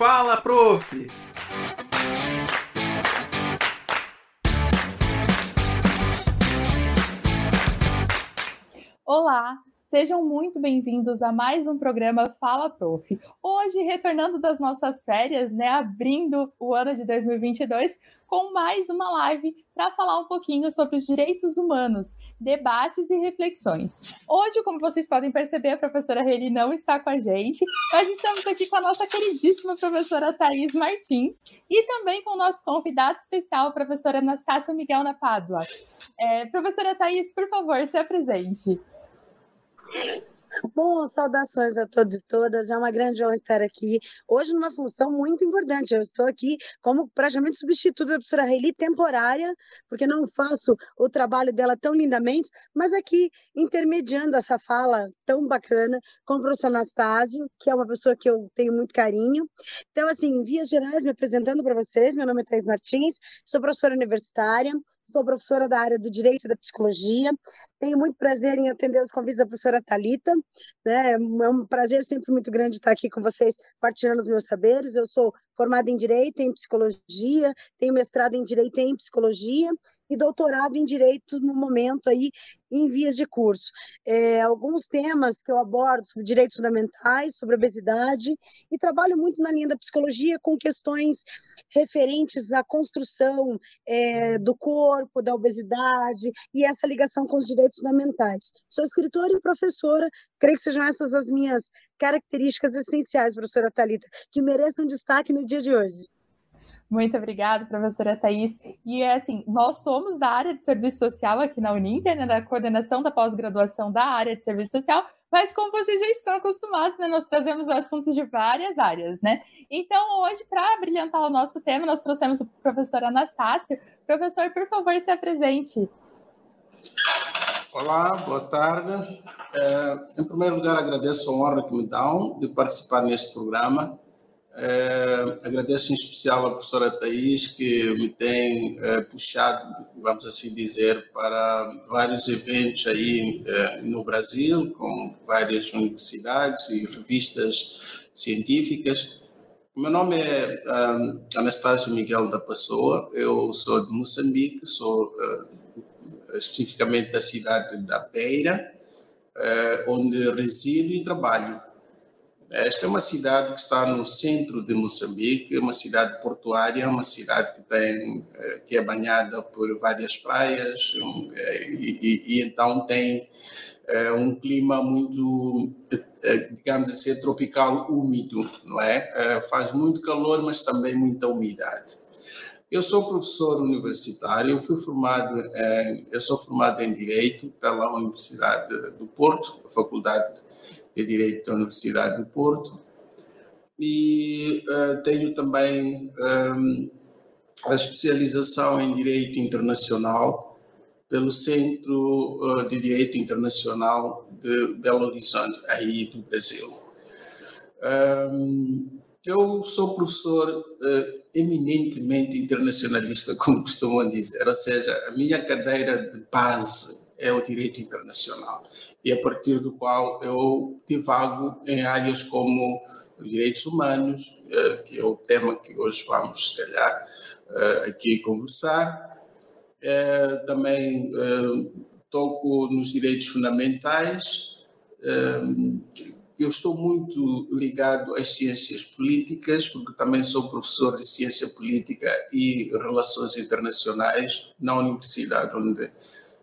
Fala, prof! Olá, sejam muito bem-vindos a mais um programa Fala Prof. Hoje, retornando das nossas férias, né, abrindo o ano de 2022 com mais uma live para falar um pouquinho sobre os direitos humanos, debates e reflexões. Hoje, como vocês podem perceber, a professora Reli não está com a gente, mas estamos aqui com a nossa queridíssima professora Thais Martins e também com o nosso convidado especial, a professora Anastácia Miguel na Pádua. É, professora Thais, por favor, se apresente. Bom, saudações a todos e todas. É uma grande honra estar aqui. Hoje, numa função muito importante. Eu estou aqui como praticamente substituto da professora Reili, temporária, porque não faço o trabalho dela tão lindamente, mas aqui intermediando essa fala tão bacana com o professor Anastásio, que é uma pessoa que eu tenho muito carinho. Então, assim, em vias gerais, me apresentando para vocês, meu nome é Thais Martins, sou professora universitária, sou professora da área do Direito e da Psicologia, tenho muito prazer em atender os convites da professora Talita. Né? É um prazer sempre muito grande estar aqui com vocês, partilhando os meus saberes. Eu sou formada em Direito, em Psicologia, tenho mestrado em Direito em Psicologia e doutorado em Direito no momento aí em vias de curso. É, alguns temas que eu abordo sobre direitos fundamentais, sobre obesidade, e trabalho muito na linha da psicologia com questões referentes à construção é, do corpo, da obesidade e essa ligação com os direitos fundamentais. Sou escritora e professora, creio que sejam essas as minhas características essenciais, professora Talita, que mereçam destaque no dia de hoje. Muito obrigada, professora Thais. E é assim, nós somos da área de serviço social aqui na Uninter, né, da coordenação da pós-graduação da área de serviço social, mas como vocês já estão acostumados, né, nós trazemos assuntos de várias áreas, né? Então, hoje, para brilhantar o nosso tema, nós trouxemos o professor Anastácio. Professor, por favor, se apresente. Olá, boa tarde. É, em primeiro lugar, agradeço a honra que me dão de participar neste programa é, agradeço em especial à professora Thais, que me tem é, puxado, vamos assim dizer, para vários eventos aí é, no Brasil, com várias universidades e revistas científicas. Meu nome é um, Anastácio Miguel da Pessoa, eu sou de Moçambique, sou uh, especificamente da cidade da Beira, uh, onde resido e trabalho. Esta é uma cidade que está no centro de Moçambique, uma cidade portuária, uma cidade que tem eh, que é banhada por várias praias eh, e, e, e então tem é, um clima muito, digamos assim, tropical úmido, não é? é? Faz muito calor, mas também muita umidade. Eu sou professor universitário, eu fui formado, eu sou formado em Direito pela Universidade do Porto, Faculdade de Direito da Universidade do Porto e uh, tenho também um, a especialização em Direito Internacional pelo Centro uh, de Direito Internacional de Belo Horizonte, aí do Brasil. Um, eu sou professor uh, eminentemente internacionalista, como costumam dizer, ou seja, a minha cadeira de base é o direito internacional e a partir do qual eu divago em áreas como direitos humanos, eh, que é o tema que hoje vamos, se calhar, eh, aqui conversar. Eh, também toco nos direitos fundamentais. Eu estou muito ligado às ciências políticas, porque também sou professor de ciência política e relações internacionais na universidade onde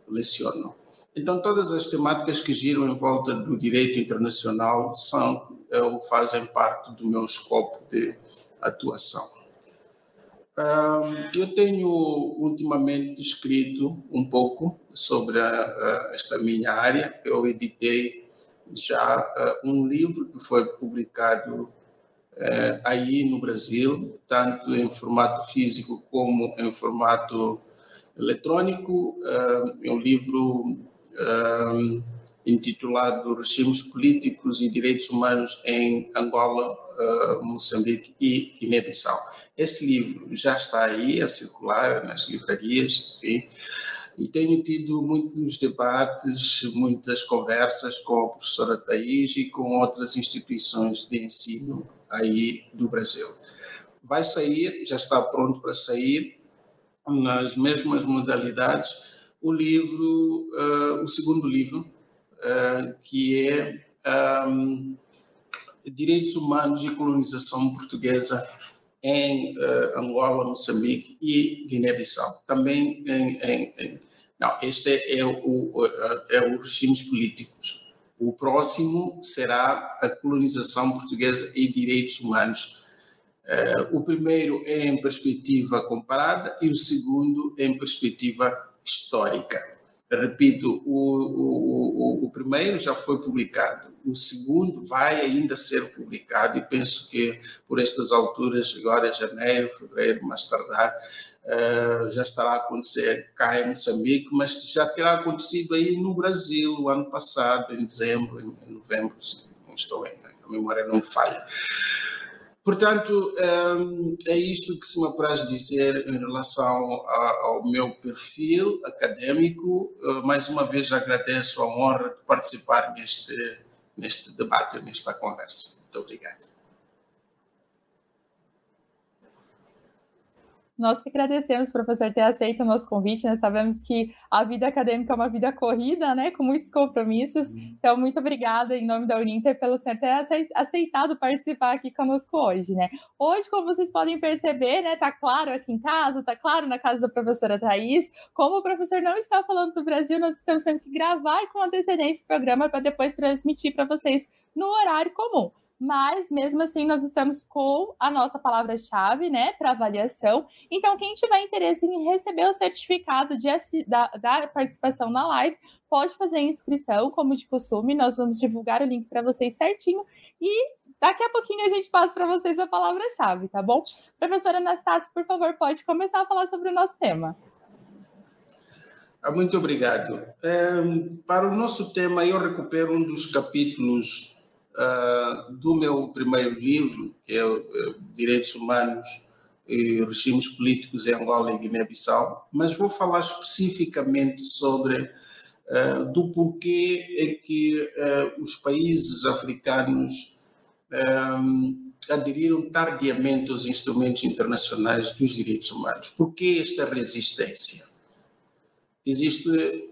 leciono. Então, todas as temáticas que giram em volta do direito internacional são ou fazem parte do meu escopo de atuação. Eu tenho ultimamente escrito um pouco sobre esta minha área. Eu editei já um livro que foi publicado eh, aí no Brasil, tanto em formato físico como em formato eletrônico. É um livro um, intitulado Regimes Políticos e Direitos Humanos em Angola, uh, Moçambique e Guiné-Bissau. Esse livro já está aí a circular nas livrarias, enfim, e tenho tido muitos debates, muitas conversas com a professora Thaís e com outras instituições de ensino aí do Brasil. Vai sair, já está pronto para sair, nas mesmas modalidades, o livro, uh, o segundo livro, uh, que é um, Direitos Humanos e Colonização Portuguesa em uh, Angola, Moçambique e Guiné-Bissau. Também em, em, em, Não, este é o, é o regimes políticos. O próximo será a colonização portuguesa e direitos humanos. Uh, o primeiro é em perspectiva comparada e o segundo em perspectiva histórica. Repito, o, o, o, primeiro já foi publicado, o segundo vai ainda ser publicado e penso que por estas alturas, agora janeiro, fevereiro, mais tardar, uh, já estará a acontecer cá em Moçambique, mas já terá acontecido aí no Brasil ano passado, em dezembro, em, em novembro, não estou bem, a memória não falha. Portanto, hum, é isto que se me apraz dizer em relação ao meu perfil acadêmico. Uh, mais uma vez agradeço a honra de participar neste, neste debate, nesta conversa. Muito obrigado. Nós que agradecemos, professor, ter aceito o nosso convite, né? Sabemos que a vida acadêmica é uma vida corrida, né? Com muitos compromissos. Uhum. Então, muito obrigada em nome da Uninter pelo senhor ter aceitado participar aqui conosco hoje, né? Hoje, como vocês podem perceber, né? Tá claro aqui em casa, tá claro na casa da professora Thais. Como o professor não está falando do Brasil, nós estamos tendo que gravar com antecedência o programa para depois transmitir para vocês no horário comum mas mesmo assim nós estamos com a nossa palavra-chave, né, para avaliação. Então, quem tiver interesse em receber o certificado de, da, da, participação na live, pode fazer a inscrição, como de costume. Nós vamos divulgar o link para vocês certinho e daqui a pouquinho a gente passa para vocês a palavra-chave, tá bom? Professora Anastácia, por favor, pode começar a falar sobre o nosso tema. Ah, muito obrigado. É, para o nosso tema, eu recupero um dos capítulos uh, do meu primeiro livro, que é, é Direitos Humanos e Regimes Políticos em Angola e Guiné-Bissau, mas vou falar especificamente sobre uh, do porquê é que uh, os países africanos um, aderiram tardiamente aos instrumentos internacionais dos direitos humanos. Por que esta resistência? Existem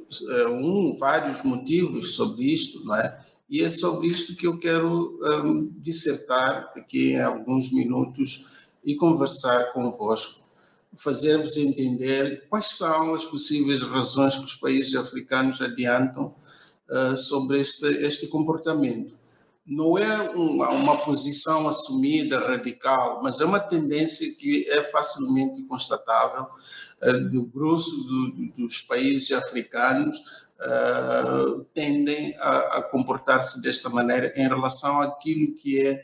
um, vários motivos sobre isto, não é? E é sobre isto que eu quero um, dissertar aqui em alguns minutos e conversar convosco, fazer-vos entender quais são as possíveis razões que os países africanos adiantam uh, sobre este, este comportamento. Não é uma, uma posição assumida, radical, mas é uma tendência que é facilmente constatável uh, do grosso do, dos países africanos uh, tendem a, a comportar-se desta maneira em relação àquilo que é,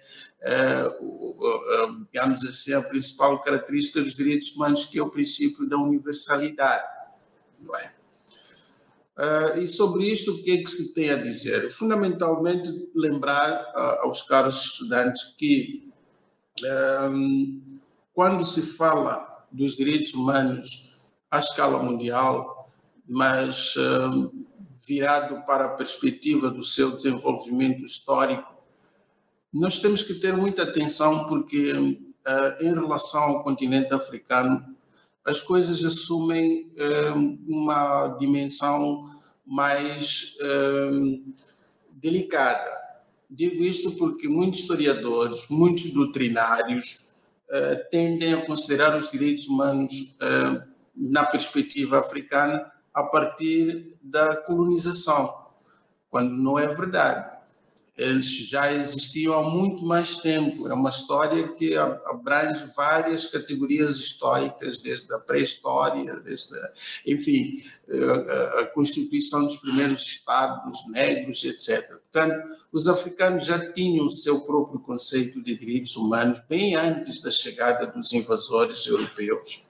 uh, uh, digamos assim, a principal característica dos direitos humanos, que é o princípio da universalidade. Não é? e sobre isto, o que é que se tem a dizer? Fundamentalmente, lembrar aos caros estudantes que quando se fala dos direitos humanos à escala mundial, mas uh, virado para a perspectiva do seu desenvolvimento histórico, nós temos que ter muita atenção porque, uh, em relação ao continente africano, as coisas assumem uh, uma dimensão mais delicada. Digo isto porque muitos historiadores, muitos doutrinários, tendem a considerar os direitos humanos na perspectiva africana a partir da colonização, quando não é verdade. Eles já existiam há muito mais tempo. É uma história que abrange várias categorias históricas, desde a pré-história, desde, a, enfim, a constituição dos primeiros estados negros, etc. Portanto, os africanos já tinham o seu próprio conceito de direitos humanos bem antes da chegada dos invasores europeus.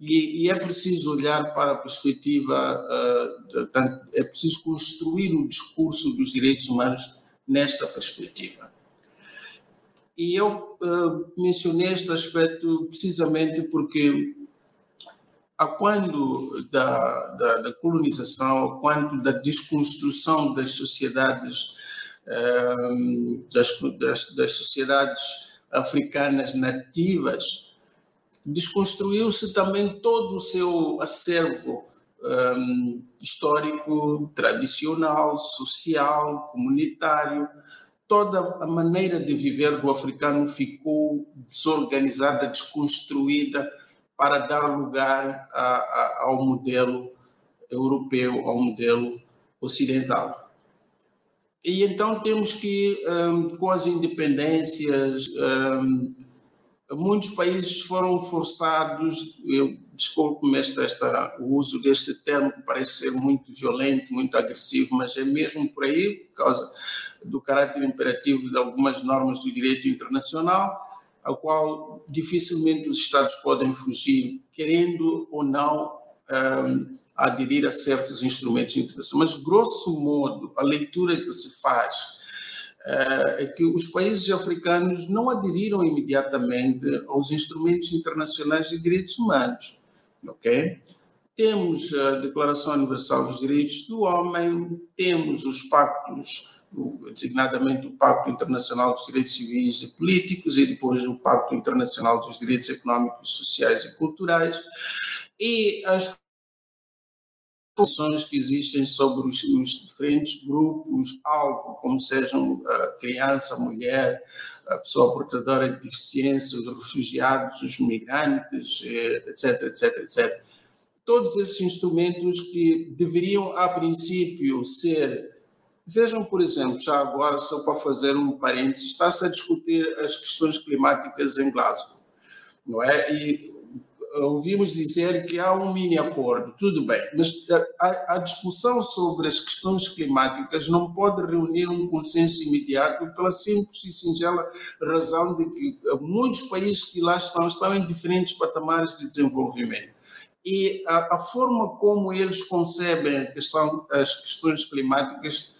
E, e, é preciso olhar para a perspectiva, uh, é preciso construir o discurso dos direitos humanos nesta perspectiva. E eu uh, mencionei este aspecto precisamente porque, a quando da, da, da colonização, a quando da desconstrução das sociedades um, das, das, das sociedades africanas nativas, desconstruiu-se também todo o seu acervo um, histórico, tradicional, social, comunitário. Toda a maneira de viver do africano ficou desorganizada, desconstruída, para dar lugar a, a, ao modelo europeu, ao modelo ocidental. E então temos que, um, com as independências, um, muitos países foram forçados, eu desculpe-me o uso deste termo que parece ser muito violento, muito agressivo, mas é mesmo por aí, por causa do caráter imperativo de algumas normas do direito internacional, ao qual dificilmente os Estados podem fugir, querendo ou não um, aderir a certos instrumentos internacionais. Mas, grosso modo, a leitura que se faz é que os países africanos não aderiram imediatamente aos instrumentos internacionais de direitos humanos. Ok? Temos a Declaração Universal dos Direitos do Homem, temos os pactos designadamente o Pacto Internacional dos Direitos Civis e Políticos e depois o Pacto Internacional dos Direitos Económicos, Sociais e Culturais e as posições que existem sobre os, os diferentes grupos alvo, como sejam a criança, a mulher, a pessoa portadora de deficiência, os refugiados, os migrantes, etc, etc, etc. Todos esses instrumentos que deveriam, a princípio, ser Vejam, por exemplo, já agora, só para fazer um parênteses, está-se a discutir as questões climáticas em Glasgow, não é? E ouvimos dizer que há um mini acordo, tudo bem, mas a, a, discussão sobre as questões climáticas não pode reunir um consenso imediato pela simples e singela razão de que muitos países que lá estão estão em diferentes patamares de desenvolvimento. E a, a forma como eles concebem questão, as questões climáticas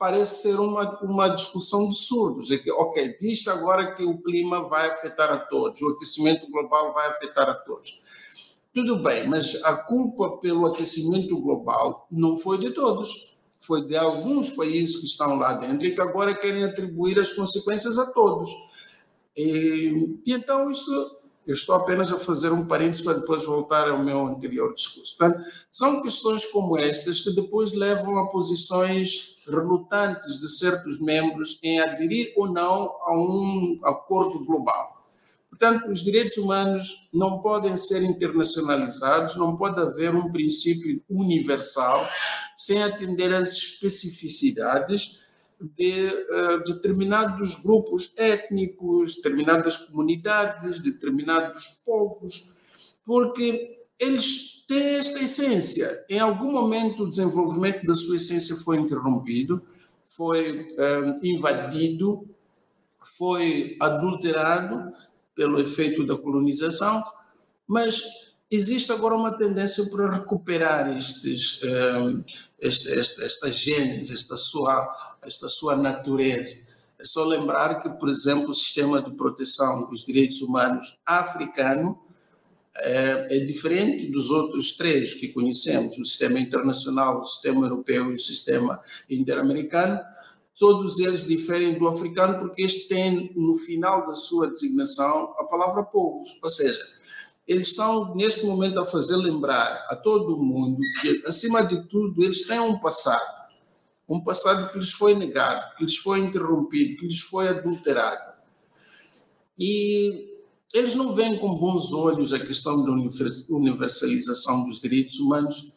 parece ser uma, uma discussão de surdos. É que, ok, diz agora que o clima vai afetar a todos, o aquecimento global vai afetar a todos. Tudo bem, mas a culpa pelo aquecimento global não foi de todos. Foi de alguns países que estão lá dentro e que agora querem atribuir as consequências a todos. E, e então isto eu estou apenas a fazer um parênteses para depois voltar ao meu anterior discurso. São questões como estas que depois levam a posições relutantes de certos membros em aderir ou não a um acordo global. Portanto, os direitos humanos não podem ser internacionalizados, não pode haver um princípio universal sem atender às especificidades de uh, determinados grupos étnicos, determinadas comunidades, determinados povos, porque eles têm esta essência. Em algum momento, o desenvolvimento da sua essência foi interrompido, foi uh, invadido, foi adulterado pelo efeito da colonização, mas existe agora uma tendência para recuperar estes, um, este, esta, esta gênese, esta sua, esta sua natureza. É só lembrar que, por exemplo, o sistema de proteção dos direitos humanos africano é, é, diferente dos outros três que conhecemos, o sistema internacional, o sistema europeu e o sistema interamericano. Todos eles diferem do africano porque este tem, no final da sua designação, a palavra povos, ou seja, eles estão, neste momento, a fazer lembrar a todo mundo que, acima de tudo, eles têm um passado. Um passado que lhes foi negado, que lhes foi interrompido, que lhes foi adulterado. E eles não veem com bons olhos a questão da universalização dos direitos humanos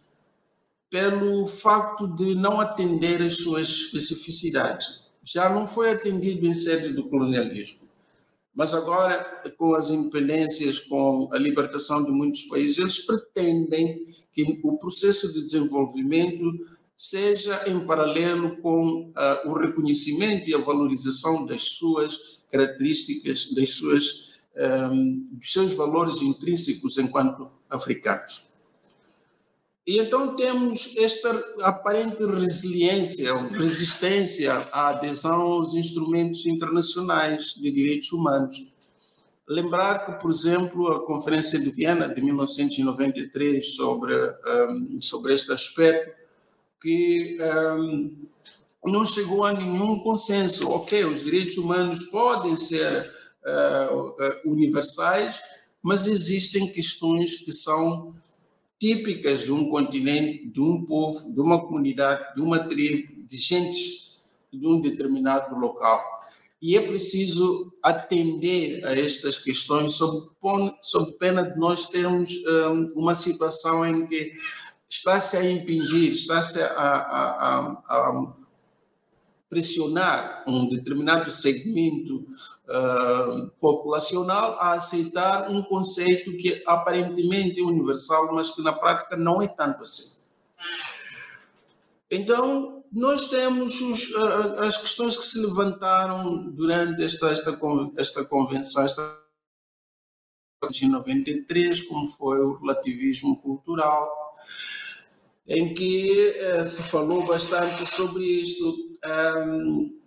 pelo facto de não atender às suas especificidades. Já não foi atendido em sede do colonialismo. Mas agora, com as independências, com a libertação de muitos países, eles pretendem que o processo de desenvolvimento seja em paralelo com uh, o reconhecimento e a valorização das suas características, das suas, um, dos seus valores intrínsecos enquanto africanos. E então temos esta aparente resiliência, resistência à adesão aos instrumentos internacionais de direitos humanos. Lembrar que, por exemplo, a Conferência de Viena de 1993 sobre, um, sobre este aspecto, que um, não chegou a nenhum consenso. Ok, os direitos humanos podem ser uh, universais, mas existem questões que são típicas de um continente, de um povo, de uma comunidade, de uma tribo, de gente de um determinado local. E é preciso atender a estas questões sob, sob pena de nós termos um, uma situação em que está-se a impingir, está-se a, a, a, a pressionar um determinado segmento uh, populacional a aceitar um conceito que aparentemente é universal, mas que na prática não é tanto assim. Então, nós temos os, uh, as questões que se levantaram durante esta, esta, esta convenção, esta de 93, como foi o relativismo cultural, em que uh, se falou bastante sobre isto, um,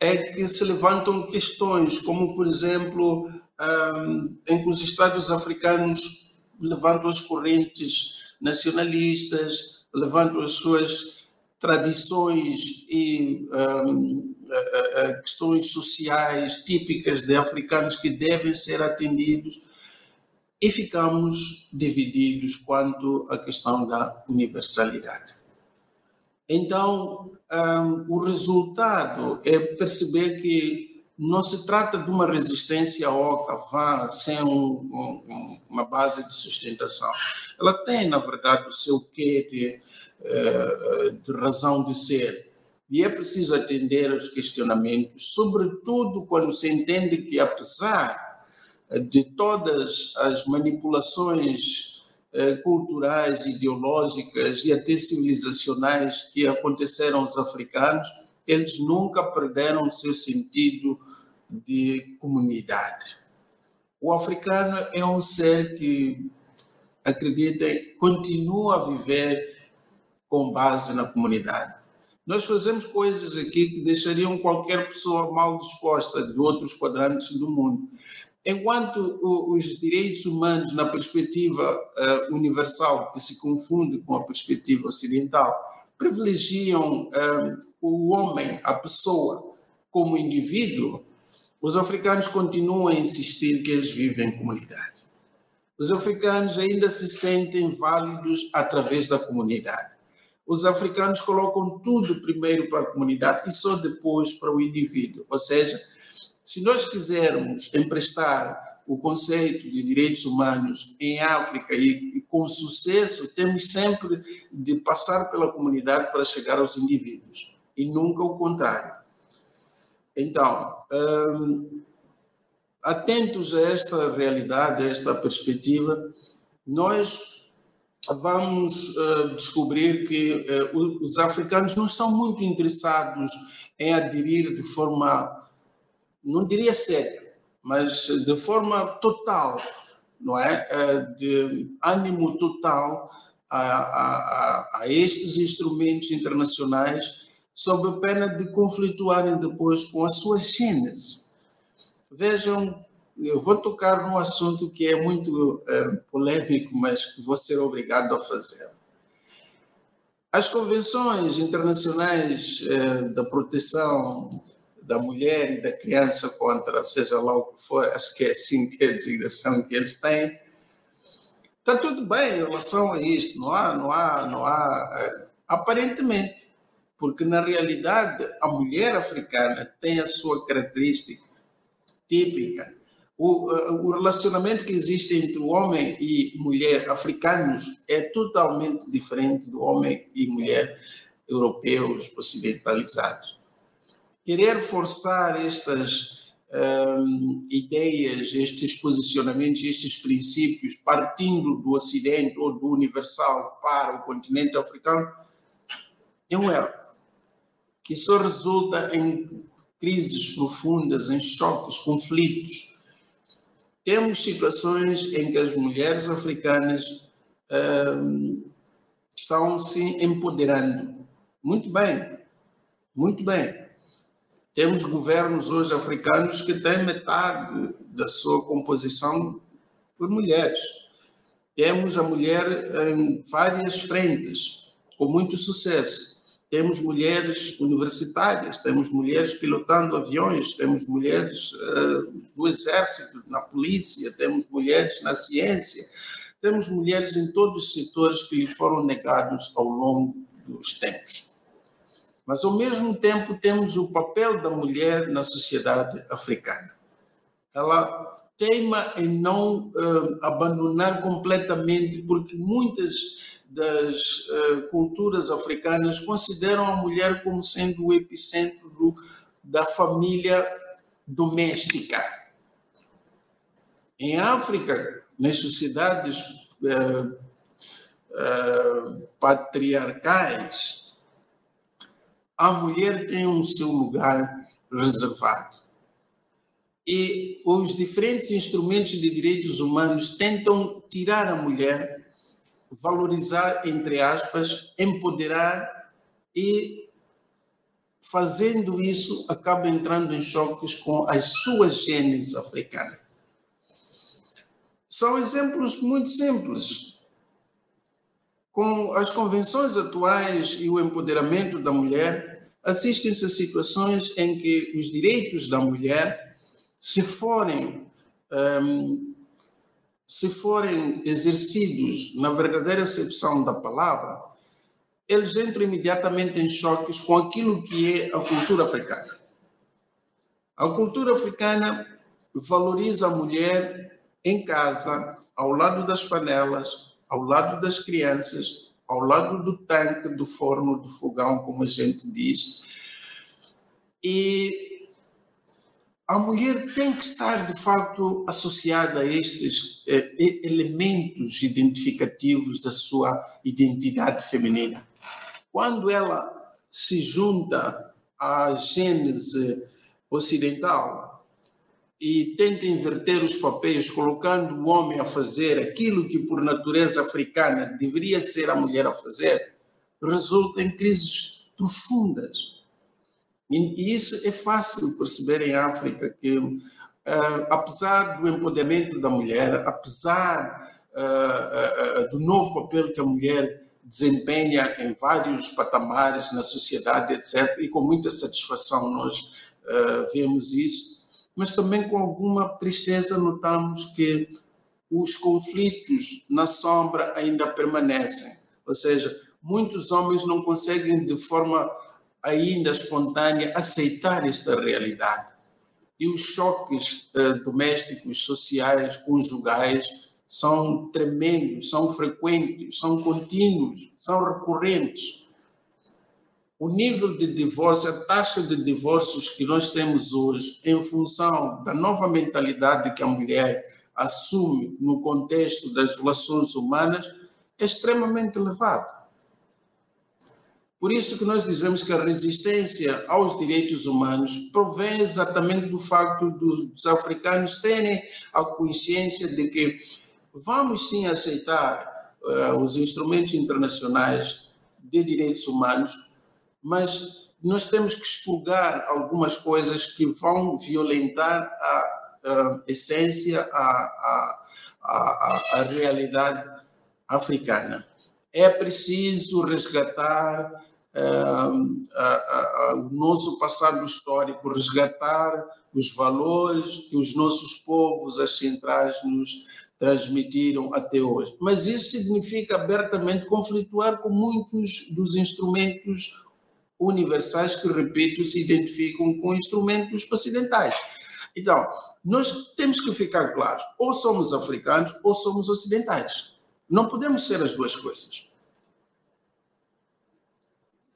é que se levantam questões, como, por exemplo, um, em que os Estados africanos levantam as correntes nacionalistas, levantam as suas tradições e um, questões sociais típicas de africanos que devem ser atendidos e ficamos divididos quanto à questão da universalidade. Então, um, o resultado é perceber que não se trata de uma resistência oca, vá, sem um, um, uma base de sustentação. Ela tem, na verdade, o seu quê de, uh, de razão de ser. E é preciso atender aos questionamentos, sobretudo quando se entende que, apesar de todas as manipulações eh, culturais, ideológicas e até civilizacionais que aconteceram aos africanos, eles nunca perderam o seu sentido de comunidade. O africano é um ser que, acredita, continua a viver com base na comunidade. Nós fazemos coisas aqui que deixariam qualquer pessoa mal disposta de outros quadrantes do mundo enquanto os direitos humanos, na perspectiva uh, universal, que se confunde com a perspectiva ocidental, privilegiam uh, o homem, a pessoa, como indivíduo, os africanos continuam a insistir que eles vivem em comunidade. Os africanos ainda se sentem válidos através da comunidade. Os africanos colocam tudo primeiro para a comunidade e só depois para o indivíduo. Ou seja, se nós quisermos emprestar o conceito de direitos humanos em África e, e, com sucesso, temos sempre de passar pela comunidade para chegar aos indivíduos e nunca o contrário. Então, hum, atentos a esta realidade, a esta perspectiva, nós vamos uh, descobrir que uh, os africanos não estão muito interessados em aderir de forma não diria cega, mas de forma total, não é? é de ânimo total a, a, a estes instrumentos internacionais, sob a pena de conflituarem depois com a sua gênese. Vejam, eu vou tocar num assunto que é muito é, polêmico, mas que vou ser obrigado a fazer. As convenções internacionais é, da proteção da mulher e da criança contra, seja lá o que for, acho que é assim que é a designação que eles têm. Está tudo bem em relação a isto, não há, não há, não há, é, aparentemente, porque na realidade a mulher africana tem a sua característica típica. O, é, o relacionamento que existe entre o homem e mulher africanos é totalmente diferente do homem e mulher europeus ocidentalizados querer forçar estas um, ideias, estes posicionamentos, estes princípios, partindo do Ocidente ou do universal para o continente africano, é um erro. Que só resulta em crises profundas, em choques, conflitos. Temos situações em que as mulheres africanas um, estão se empoderando. Muito bem, muito bem temos governos hoje africanos que têm metade da sua composição por mulheres. Temos a mulher em várias frentes, com muito sucesso. temos mulheres universitárias, temos mulheres pilotando aviões, temos mulheres uh, no exército, na polícia, temos mulheres na ciência, temos mulheres em todos os setores que lhe foram negados ao longo dos tempos. Mas, ao mesmo tempo, temos o papel da mulher na sociedade africana. Ela teima em não uh, abandonar completamente, porque muitas das uh, culturas africanas consideram a mulher como sendo o epicentro do, da família doméstica. Em África, nas sociedades uh, patriarcais, a mulher tem o um seu lugar reservado. E os diferentes instrumentos de direitos humanos tentam tirar a mulher valorizar, entre aspas, empoderar e fazendo isso acaba entrando em choques com as suas genes africanas. São exemplos muito simples. Com as convenções atuais e o empoderamento da mulher, assistem-se a situações em que os direitos da mulher, se forem um, se forem exercidos na verdadeira acepção da palavra, eles entram imediatamente em choques com aquilo que é a cultura africana. A cultura africana valoriza a mulher em casa, ao lado das panelas, ao lado das crianças, ao lado do tanque, do forno, do fogão, como a gente diz. E a mulher tem que estar, de facto, associada a estes eh, elementos identificativos da sua identidade feminina. Quando ela se junta à gênese ocidental e tenta inverter os papéis, colocando o homem a fazer aquilo que, por natureza africana, deveria ser a mulher a fazer, resulta em crises profundas e isso é fácil perceber em África que, uh, apesar do empoderamento da mulher, apesar uh, uh, do novo papel que a mulher desempenha em vários patamares na sociedade, etc., e com muita satisfação nós vemos isso, mas também com alguma tristeza notamos que os conflitos na sombra ainda permanecem. Ou seja, muitos homens não conseguem de forma ainda espontânea, aceitar esta realidade. E os choques eh, domésticos, sociais, conjugais, são tremendos, são frequentes, são contínuos, são recorrentes. O nível de divórcio, a taxa de divórcios que nós temos hoje, em função da nova mentalidade que a mulher assume no contexto das relações humanas, é extremamente elevado. Por isso que nós dizemos que a resistência aos direitos humanos provém exatamente do facto dos africanos terem a consciência de que vamos sim aceitar uh, os instrumentos internacionais de direitos humanos, mas nós temos que expurgar algumas coisas que vão violentar a, a essência, a, a, a, realidade africana. É preciso resgatar o nosso passado histórico, resgatar os valores que os nossos povos, as centrais, nos transmitiram até hoje. Mas isso significa abertamente conflituar com muitos dos instrumentos universais que, repito, se identificam com instrumentos ocidentais. Então, nós temos que ficar claros: ou somos africanos ou somos ocidentais. Não podemos ser as duas coisas.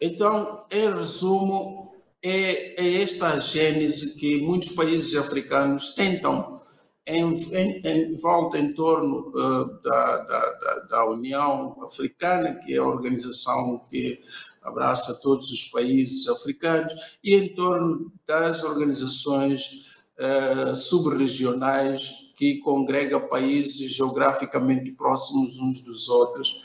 Então, em resumo, é, é esta a gênese que muitos países africanos tentam em, em, em volta em torno uh, da, da, da, União Africana, que é a organização que abraça todos os países africanos, e em torno das organizações uh, subregionais que congregam países geograficamente próximos uns dos outros.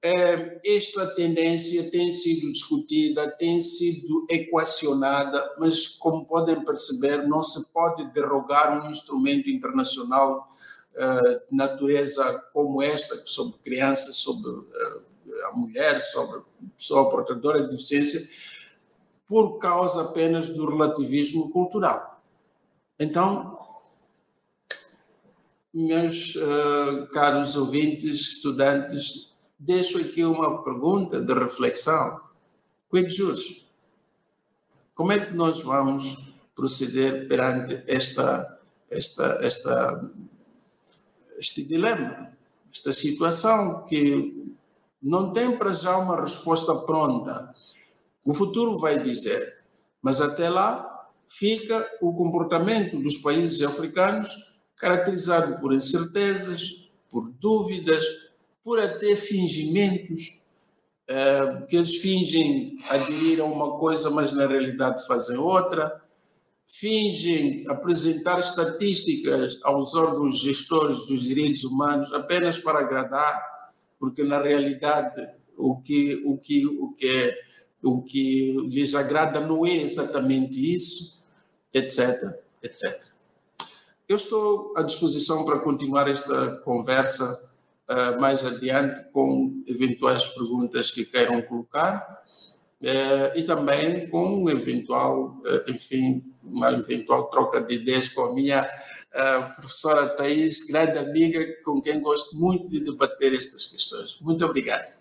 É, esta tendência tem sido discutida, tem sido equacionada, mas, como podem perceber, não se pode derrogar um instrumento internacional uh, de natureza como esta, sobre crianças, sobre a mulher, sobre pessoa portadora de deficiência, por causa apenas do relativismo cultural. Então, meus uh, caros ouvintes, estudantes, deixo aqui uma pergunta de reflexão. Quid juros? Como é que nós vamos proceder perante esta, esta, esta, este dilema, esta situação que não tem para já uma resposta pronta? O futuro vai dizer, mas até lá fica o comportamento dos países africanos caracterizado por incertezas, por dúvidas, por até fingimentos, eh, que eles fingem aderir a uma coisa, mas na realidade fazem outra, fingem apresentar estatísticas aos órgãos gestores dos direitos humanos apenas para agradar, porque na realidade o que, o que, o que, é, o que lhes agrada não é exatamente isso, etc, etc. Eu estou à disposição para continuar esta conversa uh, mais adiante com eventuais perguntas que queiram colocar uh, e também com um eventual, uh, enfim, uma eventual troca de ideias com a minha professora Thais, grande amiga com quem gosto muito de debater estas questões. Muito obrigado.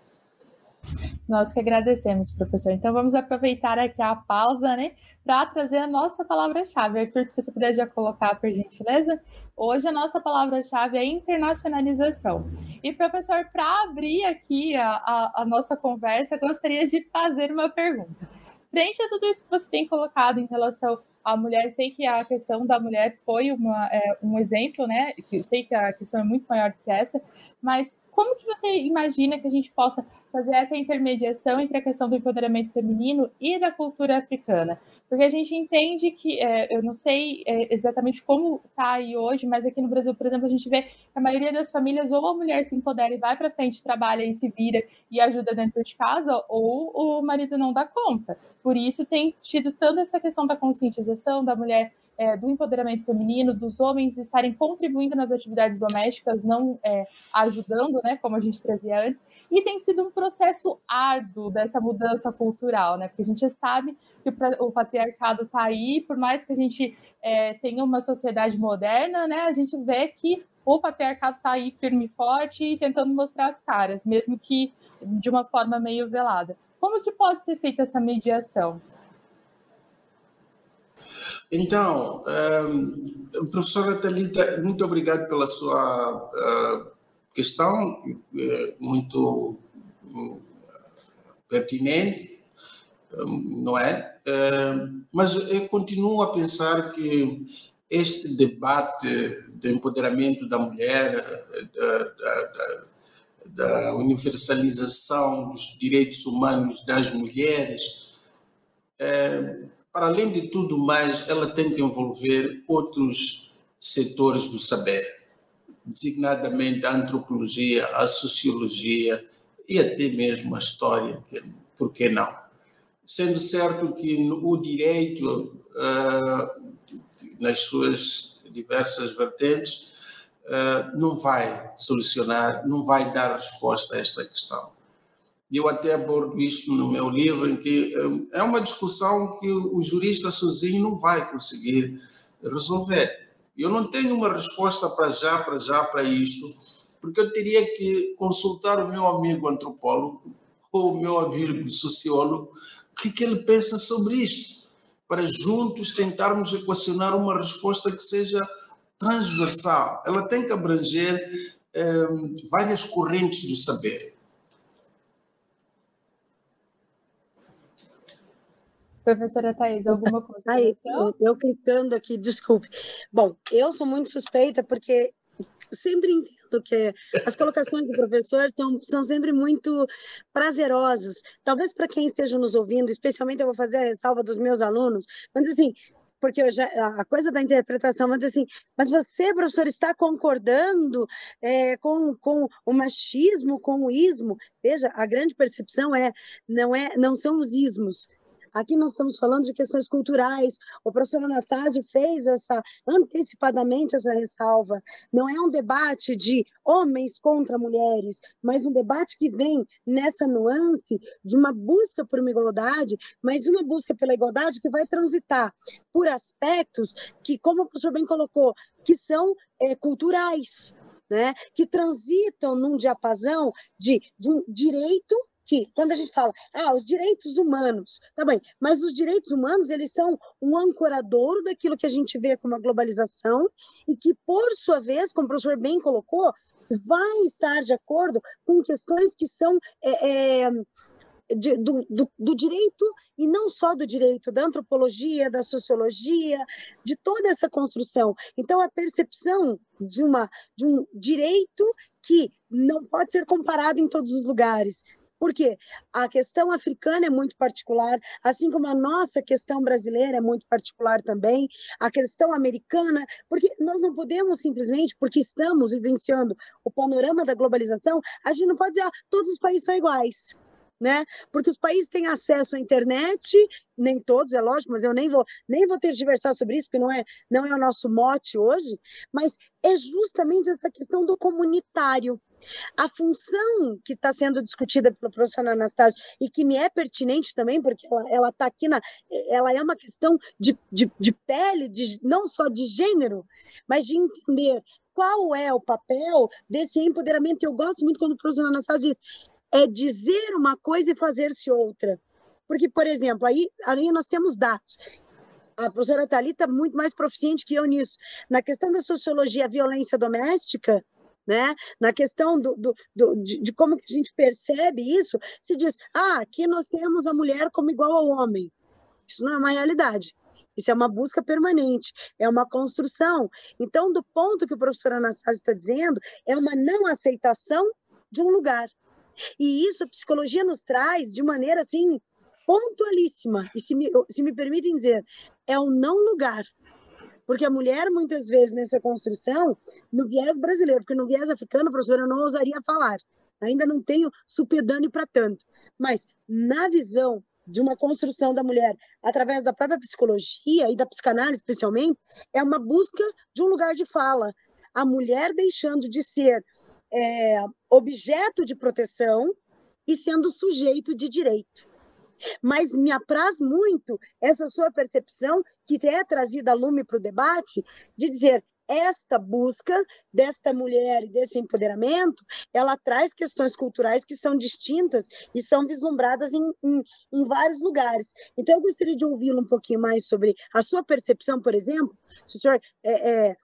Nós que agradecemos, professor. Então vamos aproveitar aqui a pausa, né? para trazer a nossa palavra-chave. Arthur, se você puder já colocar, por gentileza. Hoje a nossa palavra-chave é internacionalização. E, professor, para abrir aqui a, a, a, nossa conversa, gostaria de fazer uma pergunta. Frente a tudo isso que você tem colocado em relação à mulher, sei que a questão da mulher foi uma, é, um exemplo, né? Sei que a questão é muito maior do que essa, mas como que você imagina que a gente possa fazer essa intermediação entre a questão do empoderamento feminino e da cultura africana? Porque a gente entende que, é, eu não sei é, exatamente como está aí hoje, mas aqui no Brasil, por exemplo, a gente vê que a maioria das famílias ou a mulher se empodera e vai para frente, trabalha e se vira e ajuda dentro de casa, ou o marido não dá conta. Por isso tem tido tanto essa questão da conscientização da mulher é, do empoderamento feminino, dos homens estarem contribuindo nas atividades domésticas, não é, ajudando, né, como a gente trazia antes, e tem sido um processo árduo dessa mudança cultural, né, porque a gente sabe que o, patriarcado está aí, por mais que a gente é, tenha uma sociedade moderna, né, a gente vê que o patriarcado está aí firme e forte e tentando mostrar as caras, mesmo que de uma forma meio velada. Como que pode ser feita essa mediação? Então, um, professora Thalita, muito obrigado pela sua uh, questão, é muito um, pertinente, um, não é? Uh, mas eu continuo a pensar que este debate de empoderamento da mulher, da, da, da universalização dos direitos humanos das mulheres, é, para além de tudo mais, ela tem que envolver outros setores do saber, designadamente a antropologia, a sociologia e até mesmo a história, por que não? Sendo certo que o direito, uh, nas suas diversas vertentes, uh, não vai solucionar, não vai dar resposta a esta questão eu até abordo isto no meu livro, em que hum, é uma discussão que o jurista sozinho não vai conseguir resolver. Eu não tenho uma resposta para já, para já, para isto, porque eu teria que consultar o meu amigo antropólogo ou o meu amigo sociólogo, o que, que ele pensa sobre isto, para juntos tentarmos equacionar uma resposta que seja transversal. Ela tem que abranger hum, várias correntes do saber. Professora Thais, alguma coisa? Eu clicando aqui, desculpe. Bom, eu sou muito suspeita porque sempre entendo que as colocações do professor são, são sempre muito prazerosas. Talvez para quem esteja nos ouvindo, especialmente eu vou fazer a ressalva dos meus alunos, mas assim, porque já, a coisa da interpretação, mas assim, mas você, professor, está concordando é, com, com o machismo, com o ismo? Veja, a grande percepção é não é não são os ismos, aqui nós estamos falando de questões culturais. O professor Anastácio fez essa antecipadamente essa ressalva. Não é um debate de homens contra mulheres, mas um debate que vem nessa nuance de uma busca por uma igualdade, mas uma busca pela igualdade que vai transitar por aspectos que, como o professor bem colocou, que são é, culturais, né? que transitam num diapasão de, de um direito que quando a gente fala, ah, os direitos humanos, tá bem, mas os direitos humanos, eles são um ancorador daquilo que a gente vê como a globalização e que, por sua vez, como o professor bem colocou, vai estar de acordo com questões que são é, é, de, do, do, do, direito, e não só do direito, da antropologia, da sociologia, de toda essa construção. Então, a percepção de, uma, de um direito que não pode ser comparado em todos os lugares, por quê? A questão africana é muito particular, assim como a nossa questão brasileira é muito particular também, a questão americana, porque nós não podemos simplesmente, porque estamos vivenciando o panorama da globalização, a gente não pode dizer, ah, todos os países são iguais. Né? Porque os países têm acesso à internet, nem todos, é lógico, mas eu nem vou nem vou ter de conversar sobre isso, porque não é não é o nosso mote hoje, mas é justamente essa questão do comunitário. A função que está sendo discutida pelo professor Anastácio e que me é pertinente também, porque ela está aqui na. Ela é uma questão de, de, de pele, de, não só de gênero, mas de entender qual é o papel desse empoderamento. Eu gosto muito quando o professor Anastácio diz: é dizer uma coisa e fazer-se outra. Porque, por exemplo, aí, aí nós temos dados a professora Thalita muito mais proficiente que eu nisso. Na questão da sociologia violência doméstica, né? Na questão do, do, do de, de, como que a gente percebe isso, se diz, ah, aqui nós temos a mulher como igual ao homem. Isso não é uma realidade. Isso é uma busca permanente, é uma construção. Então, do ponto que o professor Anastácio está dizendo, é uma não aceitação de um lugar. E isso a psicologia nos traz de maneira assim pontualíssima. E se me, se me permitem dizer, é o não lugar. Porque a mulher, muitas vezes, nessa construção, no viés brasileiro, porque no viés africano, professora, eu não ousaria falar. Ainda não tenho supedâneo para tanto. Mas, na visão de uma construção da mulher através da própria psicologia e da psicanálise, especialmente, é uma busca de um lugar de fala. A mulher deixando de ser é, objeto de proteção e sendo sujeito de direito. Mas me apraz muito essa sua percepção, que é trazida a lume para o debate, de dizer esta busca desta mulher e desse empoderamento, ela traz questões culturais que são distintas e são vislumbradas em, em, em vários lugares. Então, eu gostaria de ouvi-lo um pouquinho mais sobre a sua percepção, por exemplo, se o senhor é, é,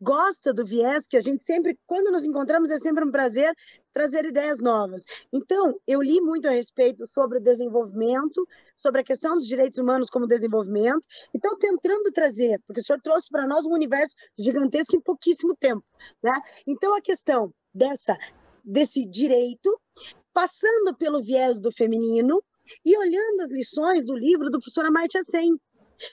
gosta do viés, que a gente sempre, quando nos encontramos, é sempre um prazer trazer ideias novas. Então, eu li muito a respeito sobre o desenvolvimento, sobre a questão dos direitos humanos como desenvolvimento. Então, tentando trazer, porque o senhor trouxe para nós um universo gigantesco em pouquíssimo tempo, né? Então, a questão dessa desse direito, passando pelo viés do feminino e olhando as lições do livro do professor Amartya Sen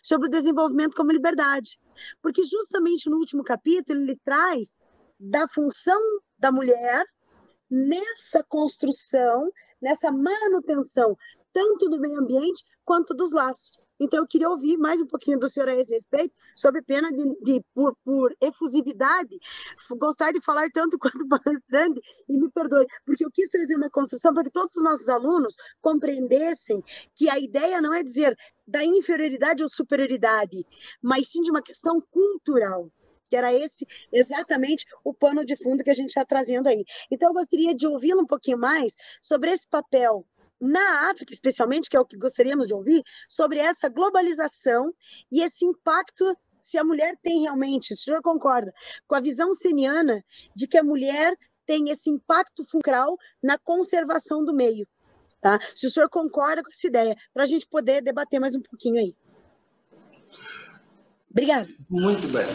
sobre o desenvolvimento como liberdade. Porque justamente no último capítulo ele traz da função da mulher nessa construção, nessa manutenção, tanto do meio ambiente quanto dos laços. Então, eu queria ouvir mais um pouquinho do senhor a esse respeito, sobre pena de, de por, por, efusividade, gostar de falar tanto quanto palestrante, e me perdoe, porque eu quis trazer uma construção para que todos os nossos alunos compreendessem que a ideia não é dizer da inferioridade ou superioridade, mas sim de uma questão cultural que era esse exatamente o pano de fundo que a gente está trazendo aí. Então, eu gostaria de ouvi-lo um pouquinho mais sobre esse papel na África, especialmente, que é o que gostaríamos de ouvir, sobre essa globalização e esse impacto se a mulher tem realmente, o senhor concorda, com a visão seniana de que a mulher tem esse impacto fulcral na conservação do meio. Tá? Se o senhor concorda com essa ideia, para a gente poder debater mais um pouquinho aí. Obrigada. Muito bem.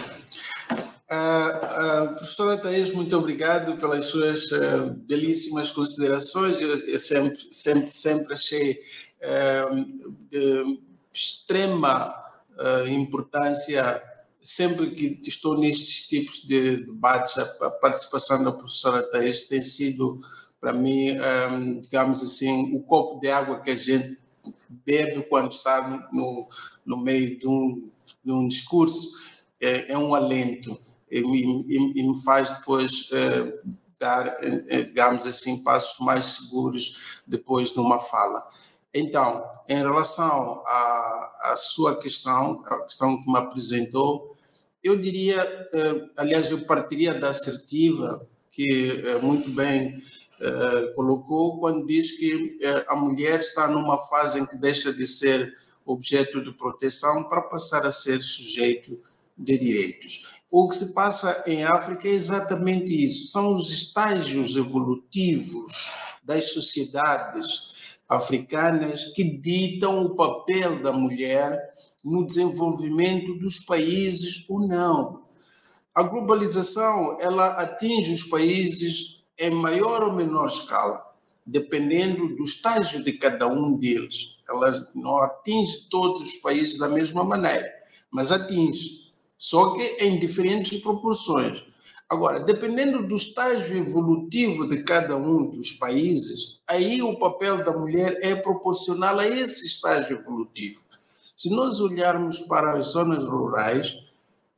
Uh, uh, professora Thais, muito obrigado pelas suas uh, belíssimas considerações. Eu, eu, sempre, sempre, sempre achei de extrema importância, sempre que estou nestes tipos de debates, a, a participação da professora Thais tem sido, para mim, um, digamos assim, o copo de água que a gente bebe quando está no, no meio de um, de um discurso, é, é um alento e, e, e, me faz depois é, dar, é, é, digamos assim, passos mais seguros depois de uma fala. Então, em relação à, à sua questão, a questão que me apresentou, eu diria, eh, aliás, eu partiria da assertiva que eh, muito bem eh, colocou quando diz que a mulher está numa fase em que deixa de ser objeto de proteção para passar a ser sujeito de direitos. O que se passa em África é exatamente isso, são os estágios evolutivos das sociedades africanas que ditam o papel da mulher no desenvolvimento dos países ou não. A globalização ela atinge os países em maior ou menor escala, dependendo do estágio de cada um deles. Ela não atinge todos os países da mesma maneira, mas atinge, só que em diferentes proporções. Agora, dependendo do estágio evolutivo de cada um dos países, aí o papel da mulher é proporcional a esse estágio evolutivo. Se nós olharmos para as zonas rurais,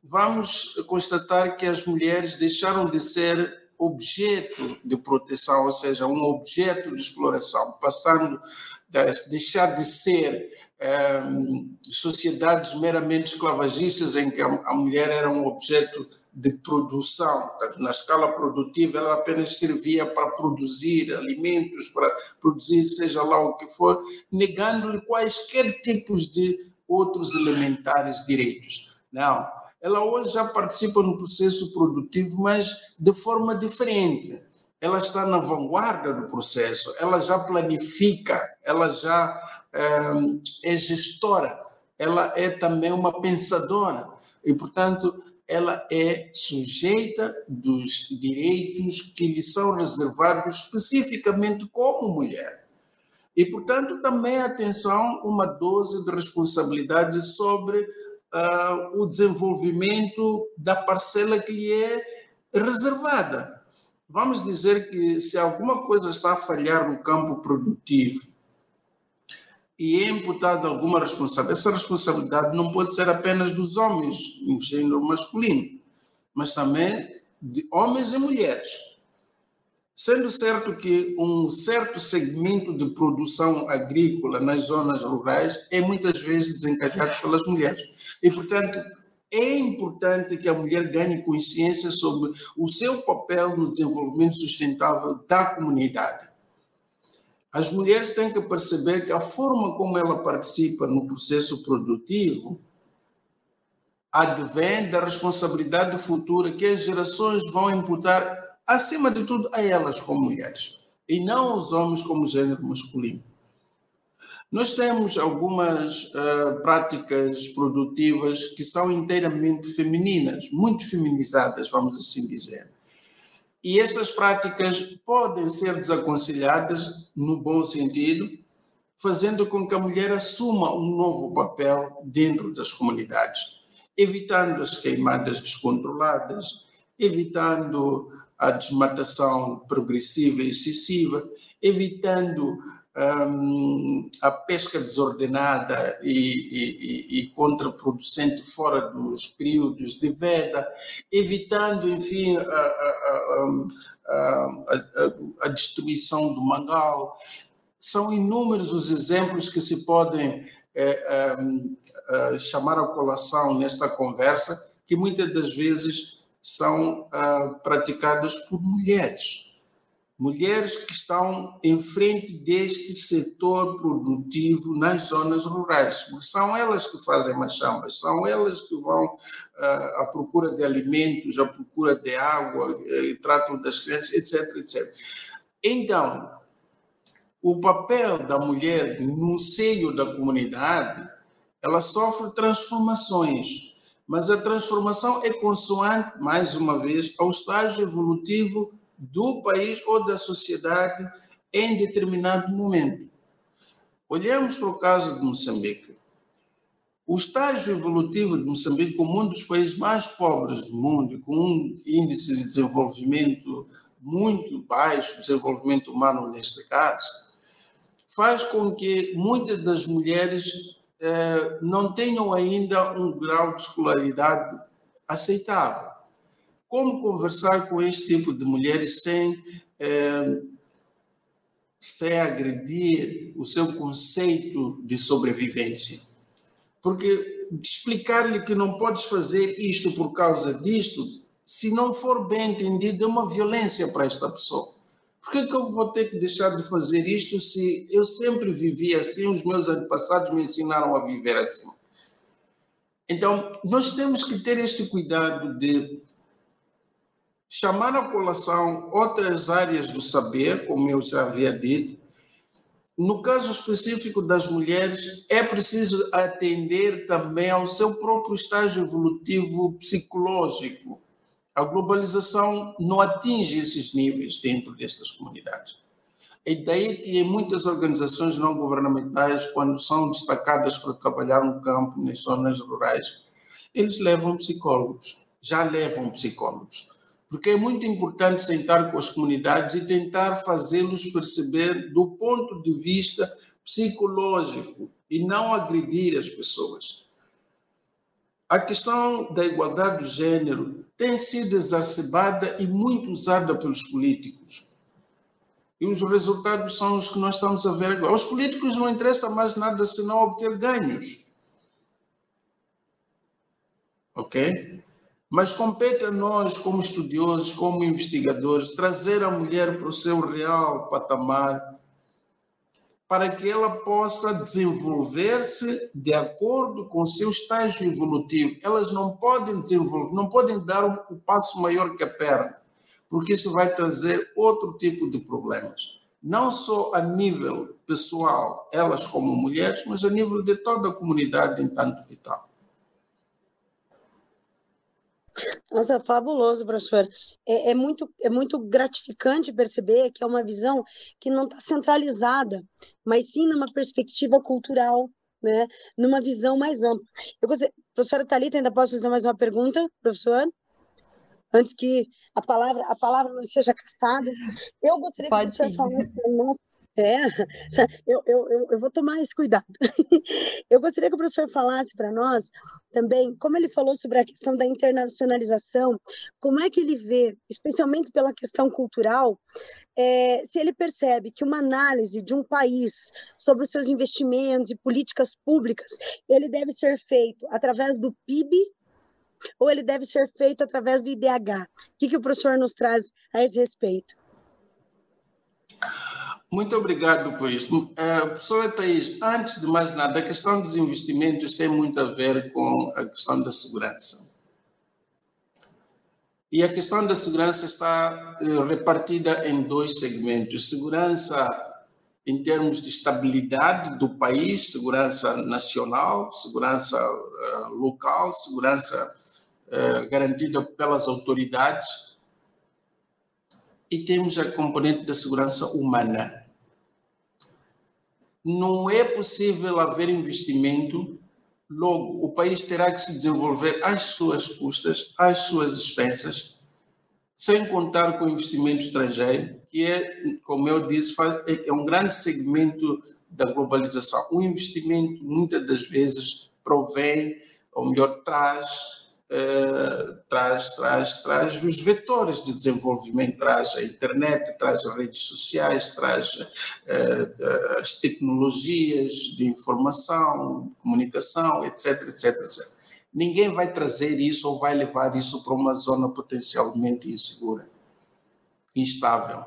vamos constatar que as mulheres deixaram de ser objeto de proteção, ou seja, um objeto de exploração, passando a deixar de ser é, sociedades meramente esclavagistas em que a, a mulher era um objeto de produção. Na escala produtiva, ela apenas servia para produzir alimentos, para produzir seja lá o que for, negando-lhe quaisquer tipos de outros elementares direitos. Não. Ela hoje já participa no processo produtivo, mas de forma diferente. Ela está na vanguarda do processo, ela já planifica, ela já é, é gestora, ela é também uma pensadora. E, portanto, ela é sujeita dos direitos que lhe são reservados especificamente como mulher. E, portanto, também atenção, uma dose de responsabilidade sobre uh, o desenvolvimento da parcela que lhe é reservada. Vamos dizer que se alguma coisa está a falhar no campo produtivo e é imputada alguma responsabilidade, essa responsabilidade não pode ser apenas dos homens, no gênero masculino, mas também de homens e mulheres. Sendo certo que um certo segmento de produção agrícola nas zonas rurais é muitas vezes desencadeado pelas mulheres. E, portanto, é importante que a mulher ganhe consciência sobre o seu papel no desenvolvimento sustentável da comunidade. As mulheres têm que perceber que a forma como ela participa no processo produtivo advém da responsabilidade futura que as gerações vão imputar, acima de tudo, a elas como mulheres, e não aos homens como gênero masculino. Nós temos algumas uh, práticas produtivas que são inteiramente femininas, muito feminizadas, vamos assim dizer. E estas práticas podem ser desaconselhadas no bom sentido, fazendo com que a mulher assuma um novo papel dentro das comunidades, evitando as queimadas descontroladas, evitando a desmatação progressiva e excessiva, evitando um, a pesca desordenada e, e, e, contraproducente fora dos períodos de veda, evitando, enfim, a, a, a, a, destruição do mangal. São inúmeros os exemplos que se podem é, é, chamar a colação nesta conversa, que muitas das vezes são ah, praticadas por mulheres mulheres que estão em frente deste setor produtivo nas zonas rurais, porque são elas que fazem machambas, são elas que vão uh, à procura de alimentos, à procura de água, uh, tratam das crianças, etc, etc. Então, o papel da mulher no seio da comunidade, ela sofre transformações, mas a transformação é consoante, mais uma vez, ao estágio evolutivo do país ou da sociedade em determinado momento. Olhamos para o caso de Moçambique. O estágio evolutivo de Moçambique, como um dos países mais pobres do mundo, com um índice de desenvolvimento muito baixo, desenvolvimento humano neste caso, faz com que muitas das mulheres eh, não tenham ainda um grau de escolaridade aceitável. Como conversar com este tipo de mulheres sem, eh, sem agredir o seu conceito de sobrevivência? Porque explicar-lhe que não podes fazer isto por causa disto, se não for bem entendido, é uma violência para esta pessoa. Por que, que eu vou ter que deixar de fazer isto se eu sempre vivi assim, os meus antepassados me ensinaram a viver assim? Então, nós temos que ter este cuidado de chamar a colação outras áreas do saber, como eu já havia dito. No caso específico das mulheres, é preciso atender também ao seu próprio estágio evolutivo psicológico a globalização não atinge esses níveis dentro destas comunidades. É daí que em muitas organizações não governamentais, quando são destacadas para trabalhar no campo, nas zonas rurais, eles levam psicólogos, já levam psicólogos. Porque é muito importante sentar com as comunidades e tentar fazê-los perceber do ponto de vista psicológico e não agredir as pessoas. A questão da igualdade de gênero tem sido exacerbada e muito usada pelos políticos. E os resultados são os que nós estamos a ver agora. Aos políticos não interessa mais nada senão obter ganhos. Ok? Mas compete a nós, como estudiosos, como investigadores, trazer a mulher para o seu real patamar para que ela possa desenvolver-se de acordo com o seu estágio evolutivo. Elas não podem desenvolver, não podem dar um, um passo maior que a perna, porque isso vai trazer outro tipo de problemas. Não só a nível pessoal, elas como mulheres, mas a nível de toda a comunidade em tanto vital. Nossa, fabuloso, professor. É, é, muito, é muito gratificante perceber que é uma visão que não está centralizada, mas sim numa perspectiva cultural, né? numa visão mais ampla. Eu gostaria, professora Thalita, ainda posso fazer mais uma pergunta, professor? Antes que a palavra, a palavra não seja caçada. Eu gostaria Pode que professor falasse nossa é, eu, eu, eu, vou tomar esse cuidado. Eu gostaria que o professor falasse para nós também, como ele falou sobre a questão da internacionalização, como é que ele vê, especialmente pela questão cultural, é, se ele percebe que uma análise de um país sobre os seus investimentos e políticas públicas, ele deve ser feito através do PIB ou ele deve ser feito através do IDH? O que, que o professor nos traz a esse respeito? Muito obrigado por isso. Uh, professora Thais, antes de mais nada, a questão dos investimentos tem muito a ver com a questão da segurança. E a questão da segurança está uh, repartida em dois segmentos: segurança em termos de estabilidade do país, segurança nacional, segurança uh, local, segurança garantida pelas autoridades, e temos a componente da segurança humana não é possível haver investimento, logo o país terá que se desenvolver às suas custas, às suas expensas, sem contar com investimento estrangeiro, que é, como eu disse, é, é um grande segmento da globalização. O investimento, muitas das vezes, provém, ou melhor, traz Uh, traz, traz, traz os vetores de desenvolvimento, traz a internet, traz as redes sociais, traz uh, as tecnologias de informação, comunicação, etc, etc, etc. Ninguém vai trazer isso ou vai levar isso para uma zona potencialmente insegura, instável,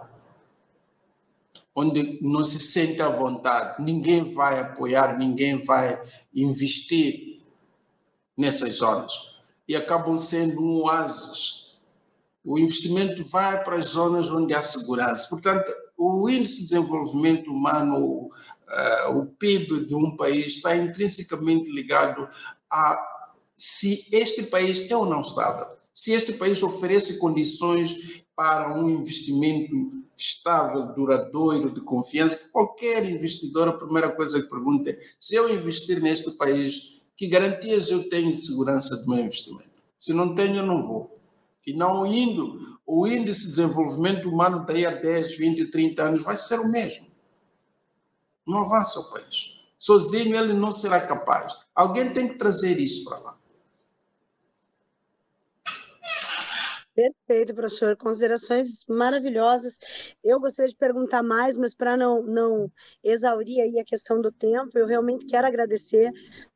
onde não se sente à vontade. Ninguém vai apoiar, ninguém vai investir nessas zonas e acabam sendo um oásis. O investimento vai para as zonas onde há segurança. Portanto, o índice de desenvolvimento humano, uh, o PIB de um país, está intrinsecamente ligado a se este país é ou não estável. Se este país oferece condições para um investimento estável, duradouro, de confiança, qualquer investidor, a primeira coisa que pergunta é: se eu investir neste país, que garantias eu tenho de segurança do meu investimento? Se não tenho, eu não vou. E não indo, o índice de desenvolvimento humano daí a 10, 20, 30 anos vai ser o mesmo. Não avança o país. Sozinho ele não será capaz. Alguém tem que trazer isso para lá. Perfeito, professor. Considerações maravilhosas. Eu gostaria de perguntar mais, mas para não, não exaurir aí a questão do tempo, eu realmente quero agradecer,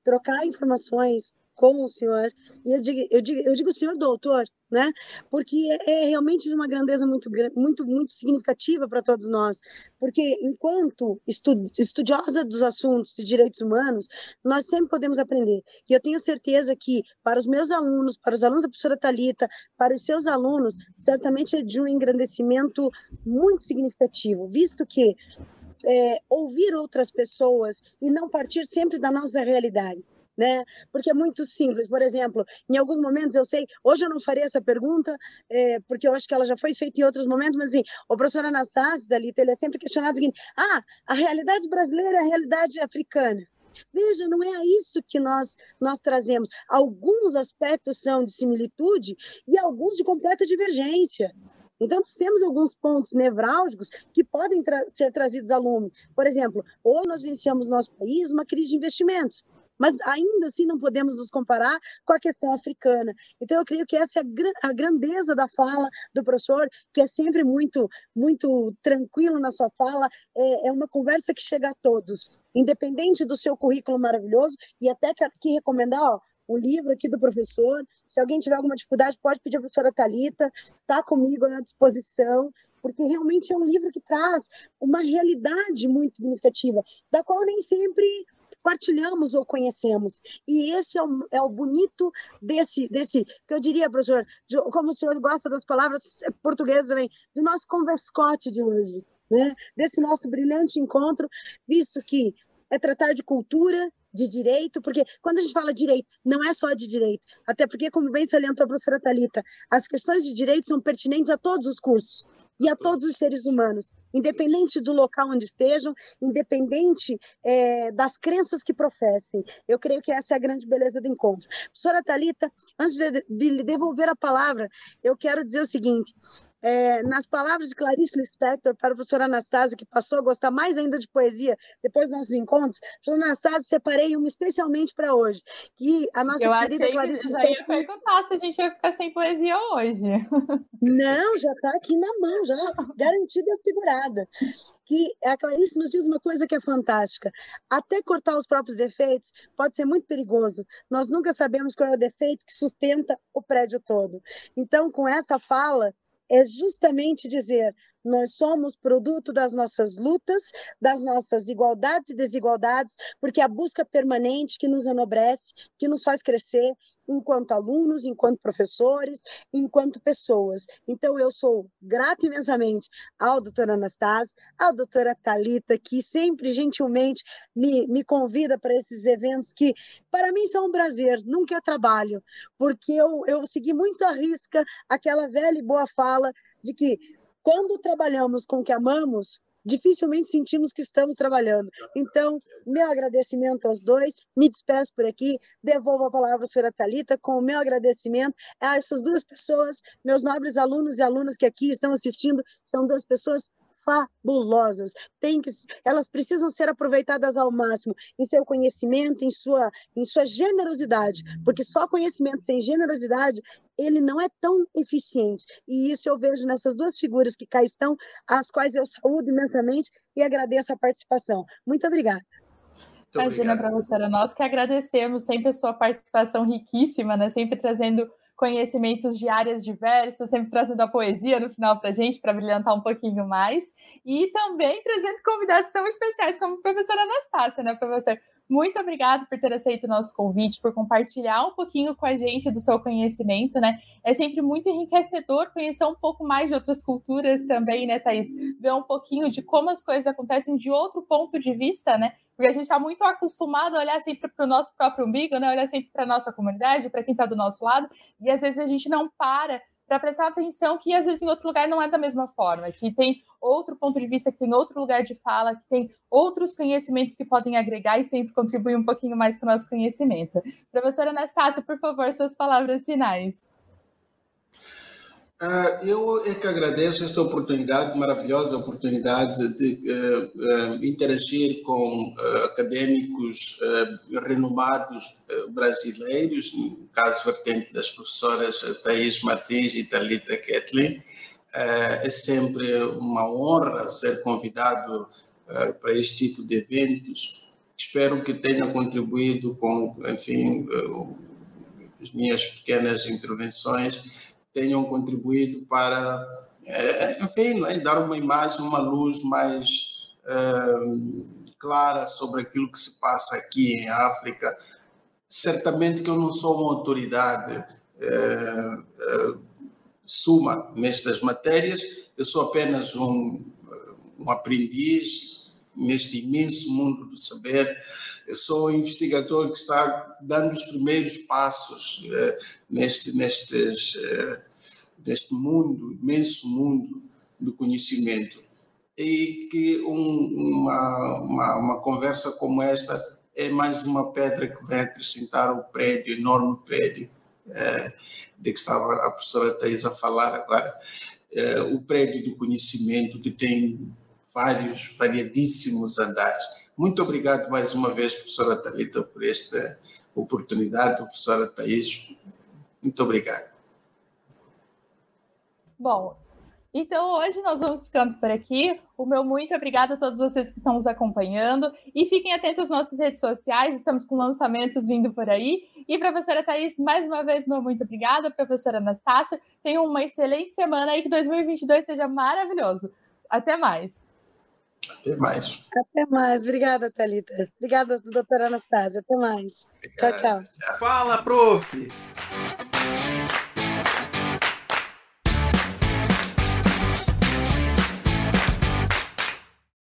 trocar informações com o senhor, e eu digo, eu digo, eu digo senhor doutor, né? Porque é, é realmente de uma grandeza muito, muito, muito significativa para todos nós. Porque enquanto estudiosa dos assuntos de direitos humanos, nós sempre podemos aprender. E eu tenho certeza que para os meus alunos, para os alunos da professora Talita, para os seus alunos, certamente é de um engrandecimento muito significativo, visto que é, ouvir outras pessoas e não partir sempre da nossa realidade né? Porque é muito simples. Por exemplo, em alguns momentos eu sei, hoje eu não farei essa pergunta, é, porque eu acho que ela já foi feita em outros momentos, mas assim, o professor Anastácio Dalita, ele é sempre questionado o seguinte: ah, a realidade brasileira é a realidade africana. Veja, não é isso que nós, nós trazemos. Alguns aspectos são de similitude e alguns de completa divergência. Então, nós temos alguns pontos nevrálgicos que podem tra ser trazidos a lume. Por exemplo, ou nós vencemos no nosso país uma crise de investimentos mas ainda assim não podemos nos comparar com a questão africana. Então, eu creio que essa é a grandeza da fala do professor, que é sempre muito, muito tranquilo na sua fala, é, é uma conversa que chega a todos, independente do seu currículo maravilhoso, e até quero aqui recomendar, ó, o livro aqui do professor. Se alguém tiver alguma dificuldade, pode pedir a professora Talita, está comigo à disposição, porque realmente é um livro que traz uma realidade muito significativa, da qual nem sempre partilhamos ou conhecemos. E esse é o, é o bonito desse, desse, que eu diria, professor, de, como o senhor gosta das palavras portuguesas também, do nosso converscote de hoje, né? desse nosso brilhante encontro, visto que é tratar de cultura, de direito, porque quando a gente fala direito, não é só de direito, até porque, como bem salientou a professora Talita, as questões de direito são pertinentes a todos os cursos e a todos os seres humanos, independente do local onde estejam, independente é, das crenças que professem. Eu creio que essa é a grande beleza do encontro. Professora Talita, antes de, de lhe devolver a palavra, eu quero dizer o seguinte: é, nas palavras de Clarice Lispector para a professora Anastasia, que passou a gostar mais ainda de poesia depois dos nossos encontros, professora Anastasia, separei uma especialmente para hoje, que a nossa eu querida achei Clarice... Eu já ia perguntar se a gente ia ficar sem poesia hoje. Não, já está aqui na mão, já garantida e assegurada. Que a Clarice nos diz uma coisa que é fantástica. Até cortar os próprios defeitos pode ser muito perigoso. Nós nunca sabemos qual é o defeito que sustenta o prédio todo. Então, com essa fala, é justamente dizer: nós somos produto das nossas lutas, das nossas igualdades e desigualdades, porque a busca permanente que nos enobrece, que nos faz crescer enquanto alunos, enquanto professores, enquanto pessoas. Então, eu sou grata imensamente ao doutor Anastácio, à doutora Talita, que sempre gentilmente me, me convida para esses eventos que, para mim, são um prazer, nunca é trabalho, porque eu, eu segui muito à risca aquela velha e boa fala de que quando trabalhamos com o que amamos, dificilmente sentimos que estamos trabalhando. Então, meu agradecimento aos dois, me despeço por aqui, devolvo a palavra à senhora Thalita com o meu agradecimento a essas duas pessoas, meus nobres alunos e alunas que aqui estão assistindo, são duas pessoas fabulosas. Tem que, elas precisam ser aproveitadas ao máximo em seu conhecimento, em sua, em sua generosidade, porque só conhecimento sem generosidade ele não é tão eficiente. E isso eu vejo nessas duas figuras que cá estão, as quais eu saúdo imensamente e agradeço a participação. Muito obrigada. Imagina, professora, nós que agradecemos sempre a sua participação riquíssima, né? sempre trazendo conhecimentos de áreas diversas, sempre trazendo a poesia no final para a gente, para brilhantar um pouquinho mais, e também trazendo convidados tão especiais como a professora Anastácia, né, professor? Muito obrigada por ter aceito o nosso convite, por compartilhar um pouquinho com a gente do seu conhecimento, né? É sempre muito enriquecedor conhecer um pouco mais de outras culturas também, né, Thaís? Ver um pouquinho de como as coisas acontecem de outro ponto de vista, né? Porque a gente está muito acostumado a olhar sempre para o nosso próprio umbigo, né? Olhar sempre para a nossa comunidade, para quem está do nosso lado, e às vezes a gente não para para prestar atenção que às vezes em outro lugar não é da mesma forma, que tem outro ponto de vista, que tem outro lugar de fala, que tem outros conhecimentos que podem agregar e sempre contribuir um pouquinho mais com o nosso conhecimento. Professora Anastácia, por favor, suas palavras finais. Uh, eu é que agradeço esta oportunidade, maravilhosa oportunidade de uh, uh, interagir com acadêmicos renomados brasileiros, no caso vertente das professoras Thais Martins e Talita Ketlin. é sempre uma honra ser convidado para este tipo de eventos. Espero que tenha contribuído com, enfim, as minhas pequenas intervenções tenham contribuído para, é, enfim, né, dar uma imagem, uma luz mais é, clara sobre aquilo que se passa aqui em África. Certamente que eu não sou uma autoridade é, suma nestas matérias, eu sou apenas um, um aprendiz neste imenso mundo do saber. Eu sou um investigador que está dando os primeiros passos eh, neste, nestes, eh, neste mundo, imenso mundo do conhecimento. E que um, uma, uma, uma, conversa como esta é mais uma pedra que vai acrescentar ao prédio, enorme prédio, eh, de que estava a professora Thais a falar agora, o prédio do conhecimento que tem vários, variadíssimos andares. Muito obrigado mais uma vez, professora Talita, por esta oportunidade, professora Thais. Muito obrigado. Bom, então hoje nós vamos ficando por aqui. O meu muito obrigado a todos vocês que estão nos acompanhando. E fiquem atentos às nossas redes sociais, estamos com lançamentos vindo por aí. E professora Thais, mais uma vez, meu muito obrigada. Professora Anastácia, tenham uma excelente semana e que 2022 seja maravilhoso. Até mais. Até mais. Até mais. Obrigada, Thalita. Obrigada, doutora Anastasia. Até mais. Obrigado. Tchau, tchau. Fala, prof!